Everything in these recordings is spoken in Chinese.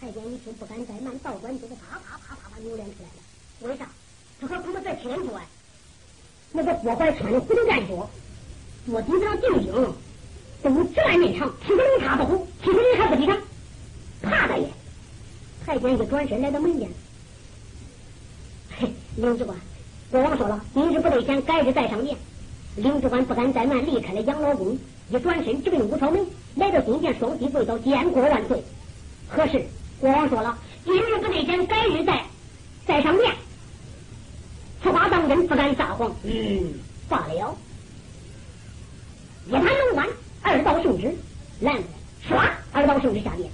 太监一听不敢怠慢，道馆就是啪啪啪啪啪扭脸出来了。为啥？他和他们在清楚啊！那个郭怀穿的虎头战着，坐地上定睛，都直来面长，提着龙插刀，提着人还不抵挡。怕大爷！太监一转身来到门边，嘿，领职官，国王说了，明日不得闲，改日再上殿。领职官不敢怠慢，离开了养老宫，一转身直奔武朝门，来到金殿，双膝跪倒，见过万岁。何事？国王说了，今日不得见，改日再再上殿。此话当真，不敢撒谎。嗯，罢了。一盘龙丸，二道圣旨来了，唰，二道圣旨下殿。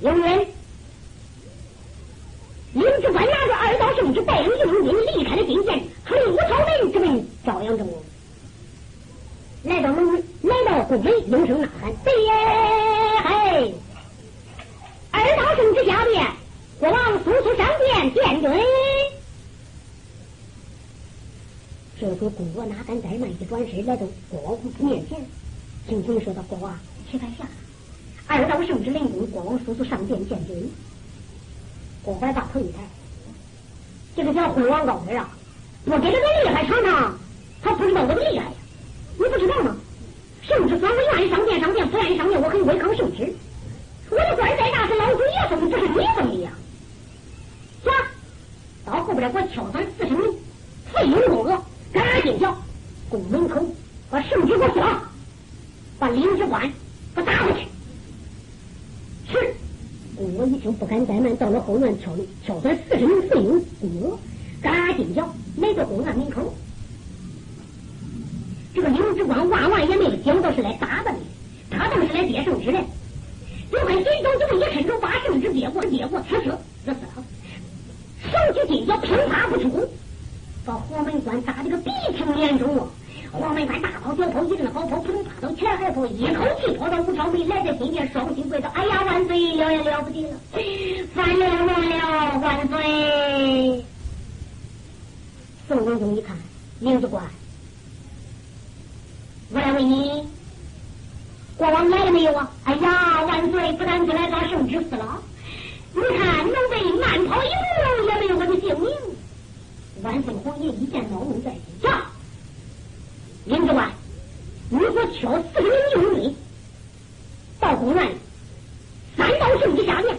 有人，领职官拿着二道圣旨，带领佣兵离开了金殿，出五朝门，直奔朝阳正宫。来到门，来到宫门，应声呐喊：“爹嘿！”二道圣旨下殿，国王速速上殿见准。这时候，公主哪敢怠慢，一转身来到国王面前，轻轻说道：“国王，且快下。二道圣旨领功，国王速速上殿见准。”郭怀大头一抬，这个叫虎王高人啊！我给他个厉害尝尝，他不知道我的厉害呀！你不知道吗？圣旨官我愿意上殿上殿，不愿意上殿我可以违抗圣旨。我的官再大是老祖爷封，不是你封的呀！行，到后边给我敲三四声费用过额。赶紧叫宫门口把圣旨给我写把领事官给打回去。是，我一听不敢怠慢，到了后院敲门敲算四十名费用过额，赶紧叫来到宫院门口。这个领事官万万也没有想到是来打的，他倒是来接圣旨的。就快紧走就一伸手把圣旨接过，接过，此时这是手起金脚，乒啪不出。把黄门关打的个鼻青脸肿啊！黄门关大跑小跑一阵好跑，扑通爬到前海跑，一口气跑到武朝门，来在金殿，双膝跪倒，哎呀万岁了呀了不得了，翻了完了万岁！宋文宗一看，领事官，我来问你，国王来了没有啊？哎呀万岁，不但不来，把圣旨撕了，你看奴婢慢跑一步也没有我的姓名。万岁皇爷一见恼怒在心，驾！领着官，你给我挑四十名佣兵到宫院里，三道圣旨下面，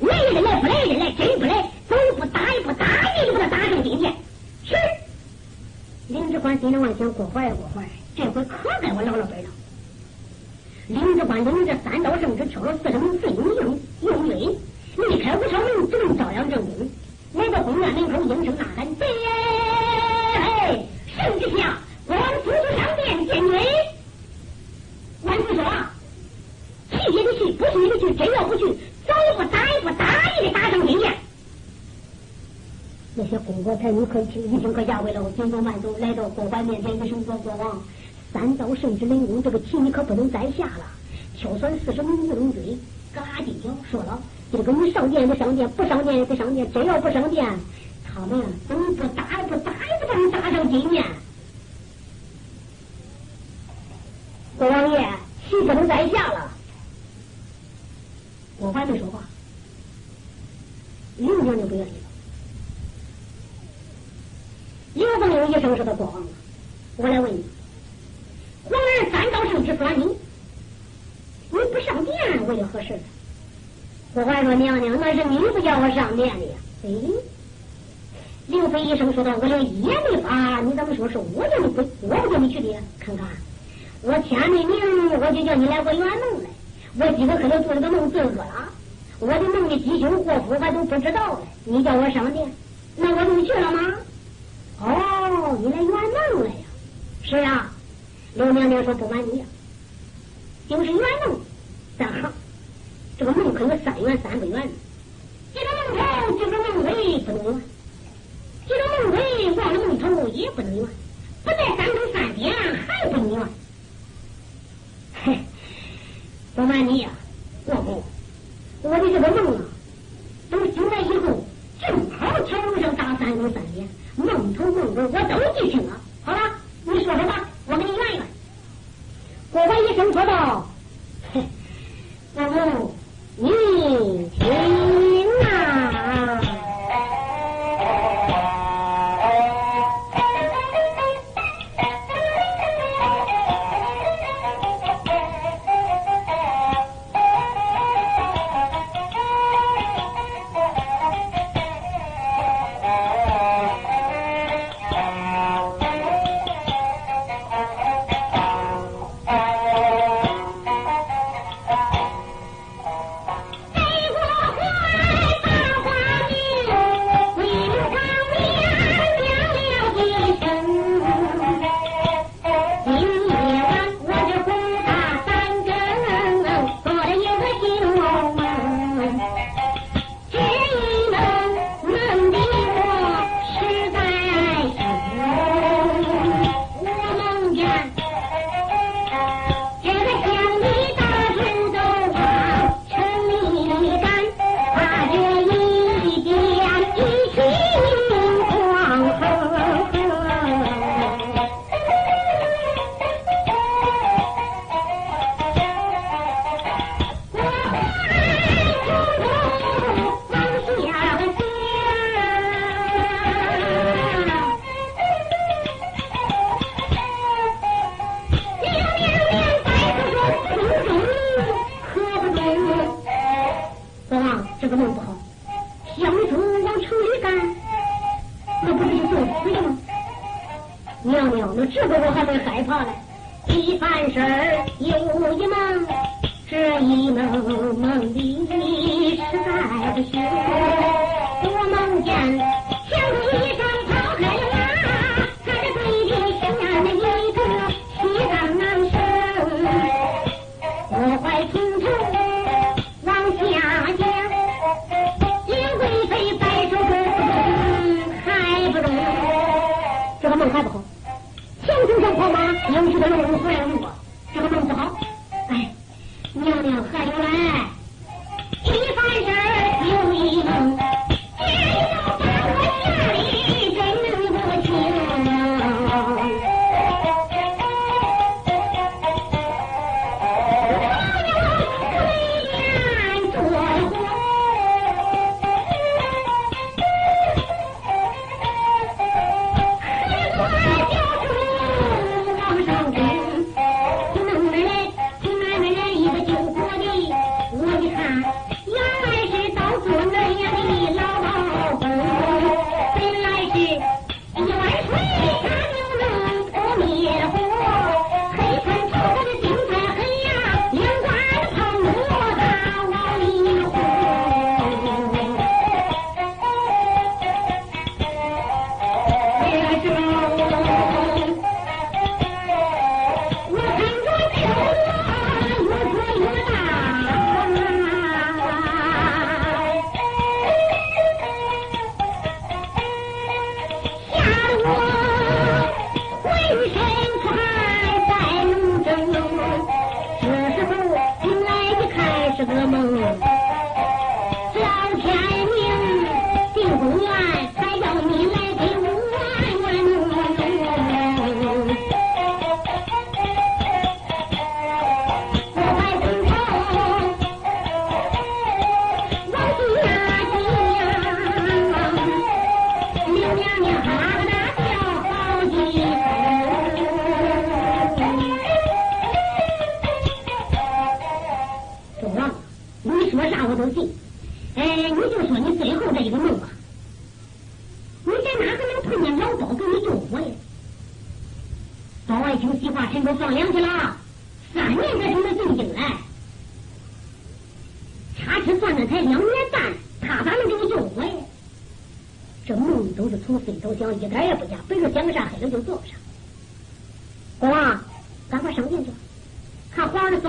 来人来不来人来，真不来，走一步打一步，打一步就把他打上金殿。是。领职官心里妄想：过怀呀过怀，这回可该我老了本了。领职官领着三道圣旨，挑了四十名费用用用兵，离开武朝门，直奔朝阳正宫。来到宫院门口，应声呐喊：“爹！圣旨下，国王速速上殿见准。”万岁说：“去也得去，不去也得去。真要不去，走一步打一步，打也得打上金殿。”那些宫一听可下为了，紧走慢走来到国王面前，一声说：“国王，三道圣旨领功，这个棋你可不能再下了。挑选四十名用军，嘎叽叫说了。”这个你上殿就上殿，不上殿也得上殿。真要不上殿，他们怎么不打不打也不把你打上金殿。国王爷，棋不能再下了。我还没说话，刘娘就不愿意了。刘凤英一声说：“他国王，我来问你，皇儿三道圣旨算你，你不上殿为了何事？”我还说娘娘，那是你不叫我上殿的呀。哎，刘飞医生说道：“我连一也没发，你怎么说是我叫你，我叫你去的？看看，我签的名，我就叫你来我圆梦来。我今个可能做了个梦做恶了，我的梦的吉凶祸福还都不知道呢。你叫我上殿，那我就去了吗？哦，你来圆梦来呀？是啊。刘娘娘说不瞒你，就是圆梦，三行。这个梦可有三圆三不圆，这个梦头，这个梦尾不能圆，这个梦尾忘了梦头也不能圆，不在三更三点还不能圆。嘿，不瞒你呀，国公，我的这个梦啊，等醒来以后，正好巧遇上打三更三点，梦头梦尾我都记清了。好了，你说说吧，我给你圆圆。国王一声说道：“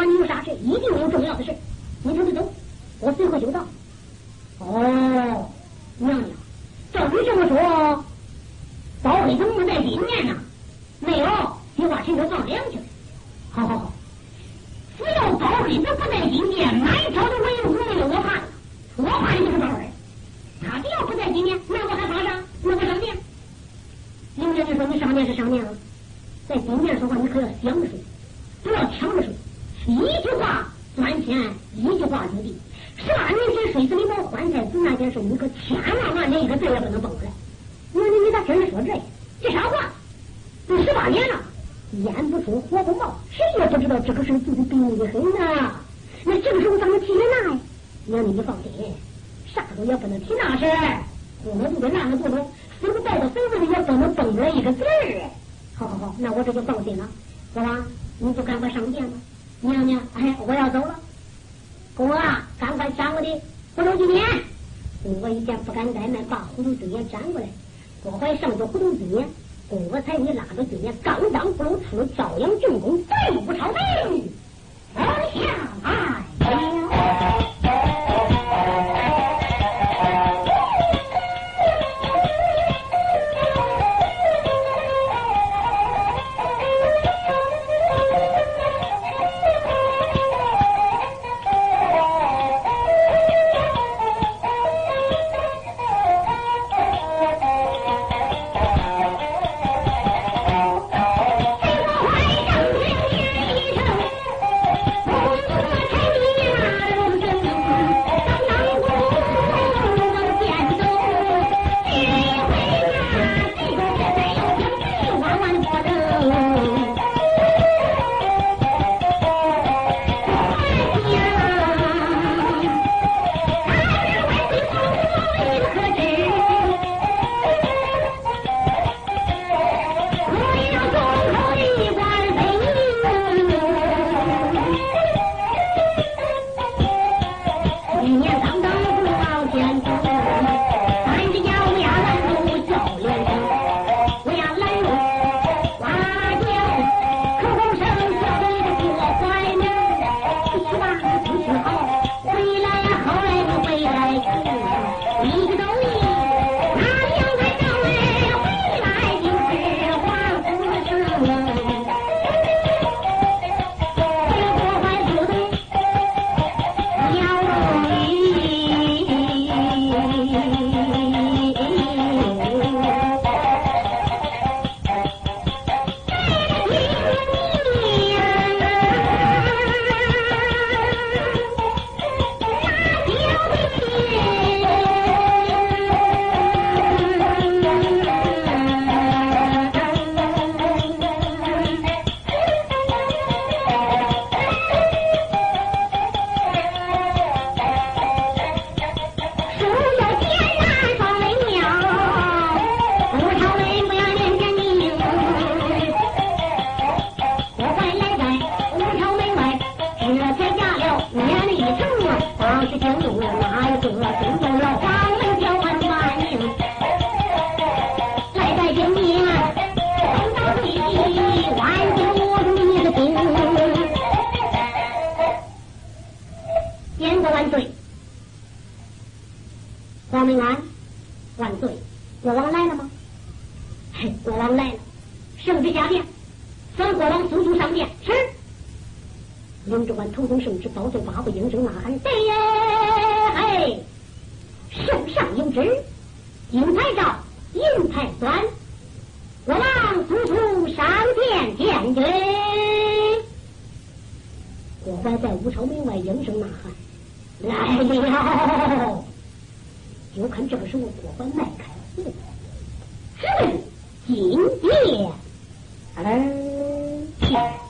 没有啥事一定有重要的事。也不能提那事儿，我们糊的那个糊弄，死不带到孙子里也不能蹦出来一个字儿。好好好，那我这就放心了。国王，你就赶快上殿吧。娘娘，哎，我要走了。国啊，赶快斩我的葫芦几年。我一点不敢怠慢，把葫芦几年斩过来。我怀上去葫芦几年，公我才你拉着几年，刚刚葫芦出朝阳郡公，再不朝廷，丞相啊！吴朝门外应声呐喊：“来了！”就看这个时候，国官迈开了进来，是金殿，来、嗯。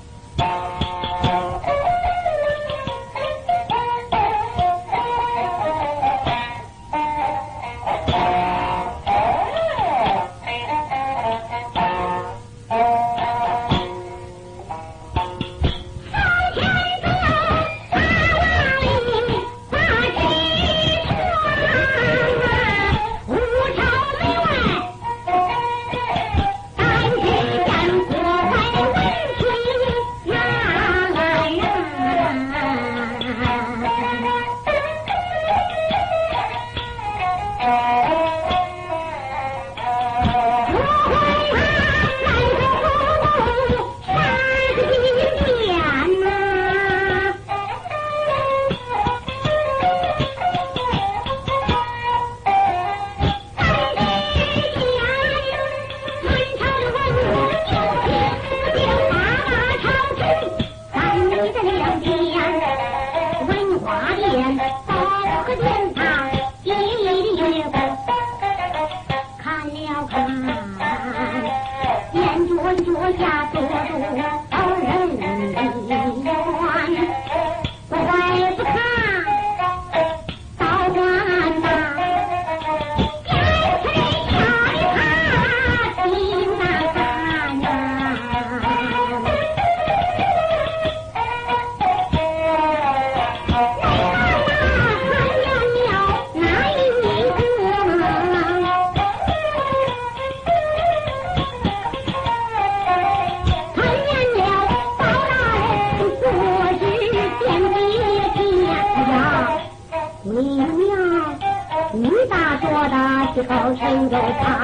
哎呀！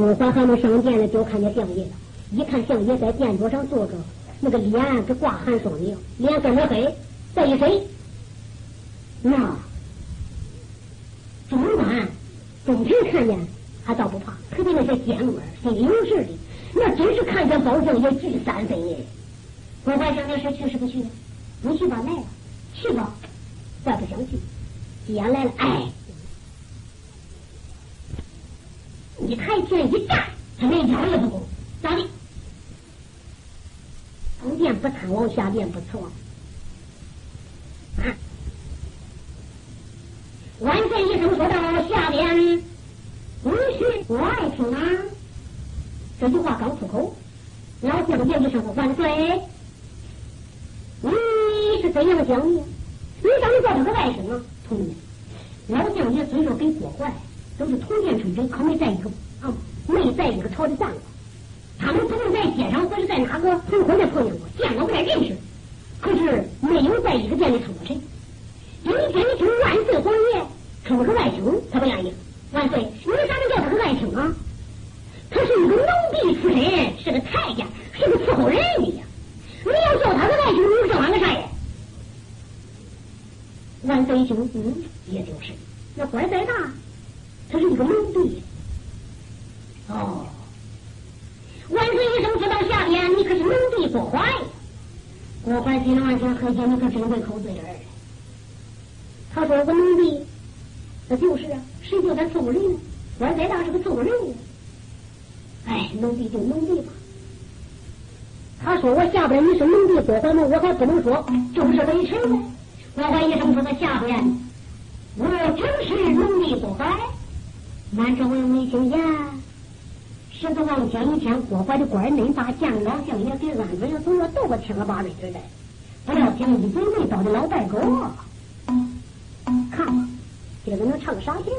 还没上殿呢，就看见相爷了。一看相爷在殿桌上坐着，那个脸是挂寒霜的，脸跟着黑，再一伸，那中官中臣看见还倒不怕，特别那些监官心里有事的，那真是看见包相爷惧三分耶。国怀相爷是去是不去？你去吧，来了，去吧，再不想去。既然来了，哎，你台前一站，他连腰也不够，咋的？上殿不贪往，下殿不错。啊！万岁一声说道：“下边不许我爱听啊！”这句话刚出口，老将爷一声说：“万岁，你是怎样讲的？你让你叫他个外甥啊？同志们，老将爷虽说跟郭槐都是同殿春臣，可没在一个啊，没在一个朝里干过。他们不能在街上或者在哪个同婚的碰见过，见过面认识，可是没有在一个店里出过臣。有一天你听万岁皇爷称个外甥，他不愿意。万岁，你咋能叫他个外甥啊？他是一个农婢出身，是个太监，是个伺候人的呀。你要叫他个外甥，你叫俺个啥呀？万岁一听，嗯，也就是，那官再大，他是一个农婢。哦。万岁一声说到下边，你可是农地郭槐呀？郭槐心里暗想：何姐，你可真会口嘴儿。他说：“我农地，那就是啊，谁叫他伺候人呢？官再大是个伺候人。哎，农地就农地吧。”他说：“我下边你是农地郭槐吗？我还不能说，就是微臣呢。”郭槐一生说他下边，我正是农地郭槐。满朝文武一听呀。十多万前一天，郭槐的官恁大，见老相爷给安顿了，总说都我听了八辈子的，不料想一嘴没到的老白狗，看，这个能唱啥戏？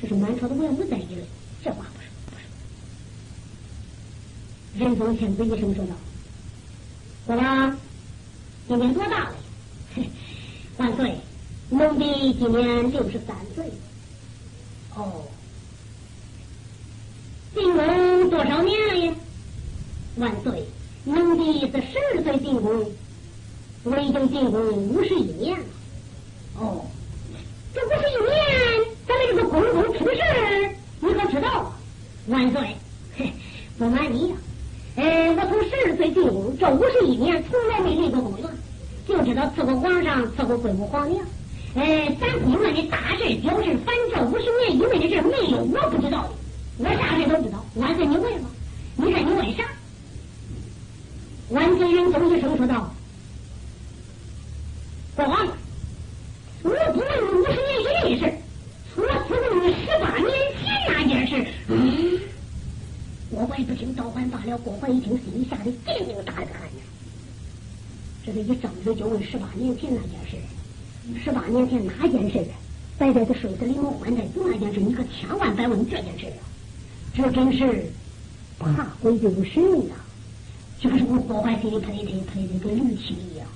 这是满朝的文武在议论，这话不是不是。仁宗天子一声说道：“郭王，今年多大了？万岁，奴婢今年六十三岁。哦。”进宫多少年了呀？万岁，奴婢是十二岁进宫，我已经进宫五十一年了。哦，这五十一年，咱们这个公公出事你可知道啊？万岁，不瞒你呀，呃，我从十二岁进宫，这五十一年从来没离过宫院，就知道伺候皇上，伺候贵母皇娘。呃，咱宫院的大事、小事，反正五十年以内的事，没有我不知道的。我啥事都知道，万岁你问吧，你看你问啥？万岁人总一声说道：“国王，我不问你五十年以内的事，我只问你十八年前那件事。”嗯，我还不听，倒还罢了。国王一听，心里吓得叮叮打了个寒颤。这是一张嘴就问十八年前那件事，十八年前哪件事？白在这睡死临门换太子那件事，你可千万别问这件事啊！这真是怕鬼就神呀！这可是我破坏心里拍的拍的跟驴气一样。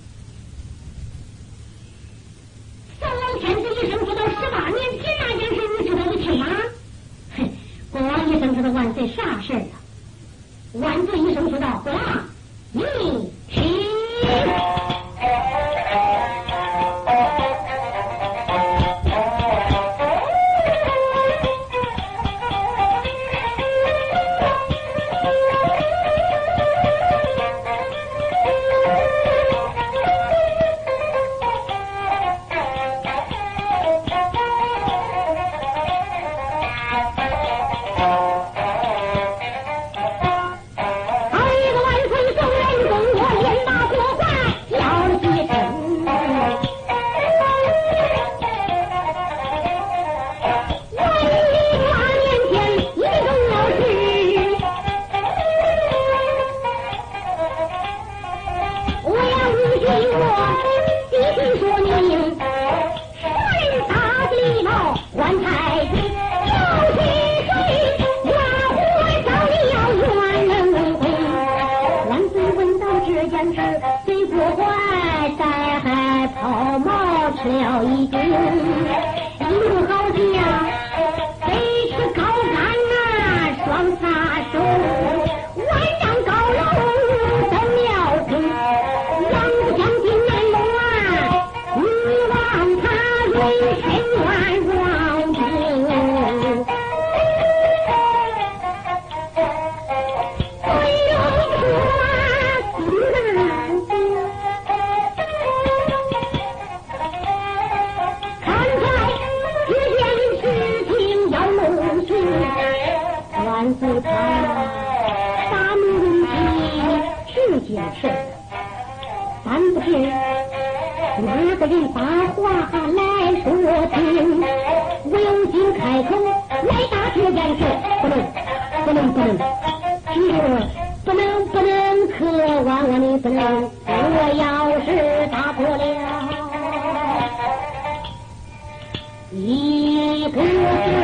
一个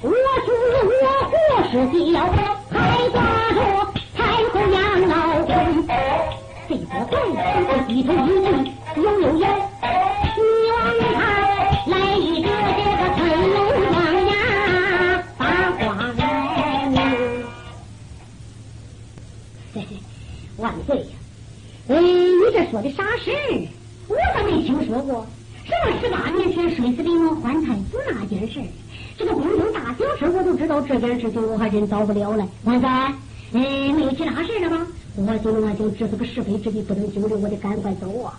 我死我活是西摇头还挂着太后养老公。这个怪一头一句悠悠悠你往他来一个这个朋友呀把嘿嘿万岁呀哎你这说的啥事儿我咋没听说过什么十八年前水死临摹换太子那件事儿？这个公主到不了了，王三，哎，没有其他事了吗？我就我就这是个是非之地，不能久留，我得赶快走啊！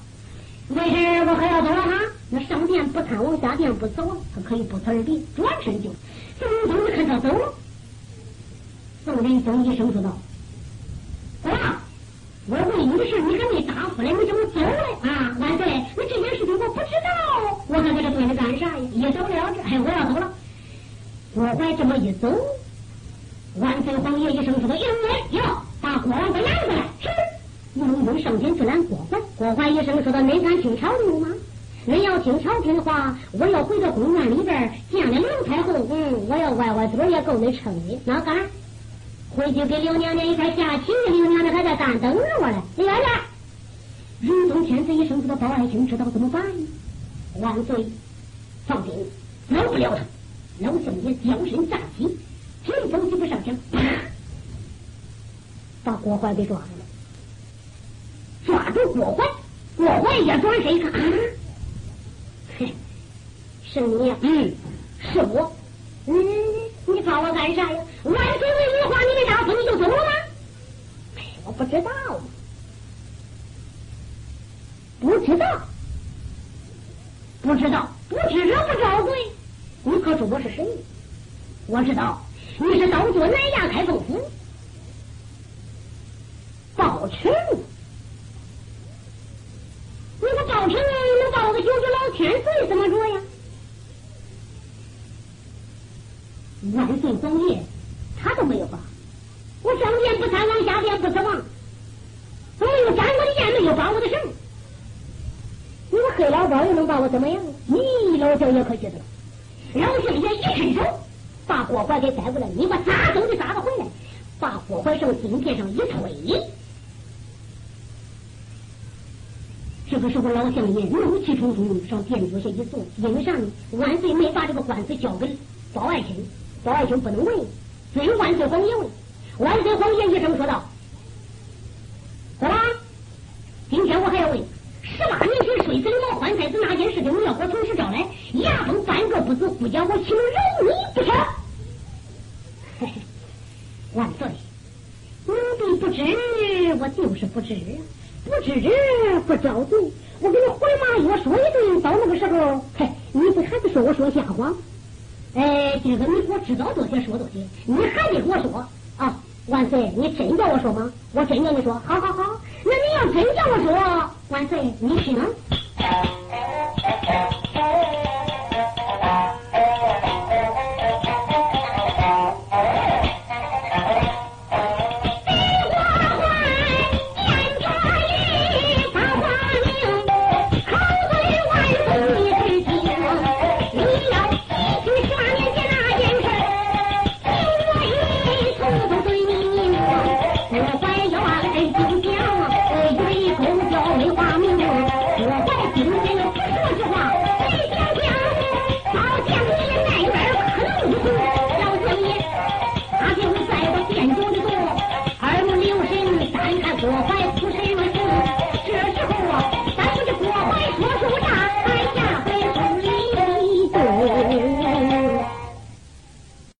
没事，我还要走了哈。那上殿不参王，下殿不走，他可以不辞而别，转身就走。宋总看他走了，宋仁宗一声说道：“啊，我问你的事，你还没答复来，你怎么走了啊？万岁，那这件事情我不知道，我还在这蹲着干啥呀？一走了之，哎，我要走了。我怀这么一走。”万岁皇爷一声说道：“哟哟，把国王给拦过来！”是。雍正上前去拦国怀，国怀一声说道：“恁敢听朝廷吗？恁要听朝廷的话，我要回到宫院里边见了刘太后，嗯，我要歪歪嘴也够恁撑的。那敢？回去给刘娘娘一块下棋，刘娘娘还在干等着我呢。你来来。仁宗天子一声说道：“包爱卿知道怎么办？”万岁，放心，饶不了他。老相爷将身站起。真东西不上前，把郭槐给抓住了，抓住郭槐，郭槐也转身一看，啊，嘿，是你，嗯，是我，嗯，你抓我干啥呀？万岁问你话，你没答复，你就走了吗？哎，我不知道，不知道，不知道，不知者不招罪。你可知我是谁？我知道。你是刀做南衙开封府，报臣。你个报臣能把我个九九老天岁怎么着呀？万岁皇爷，他都没有报。我上殿不参王，下殿不辞王，我没有斩我的雁，没有报我的神。你个黑老包又能把我怎么样？你老小爷可记得了？老相爷一伸手。把郭槐给带过来，你把咋走的咋的回来，把郭槐上金殿上一推。这个时候，老相爷怒气冲冲上殿脚下一坐，因为啥呢？万岁没把这个官司交给包爱卿，包爱卿不能问，只有万岁皇爷问。万岁皇爷一声说道：“好吧，今天我还要问十八年前睡死王欢太子那件事情，你要给我从实招来，牙崩半个不死，不叫我岂能饶你不成？”万岁，奴婢不知，我就是不知，不知不招罪。我给你回马药说一顿，到那个时候，嘿，你不还是说我说瞎话？哎，这个你给我知道多些说多些，你还得给我说啊！万岁，你真叫我说吗？我真叫你说，好好好，那你要真叫我说，万岁，你听。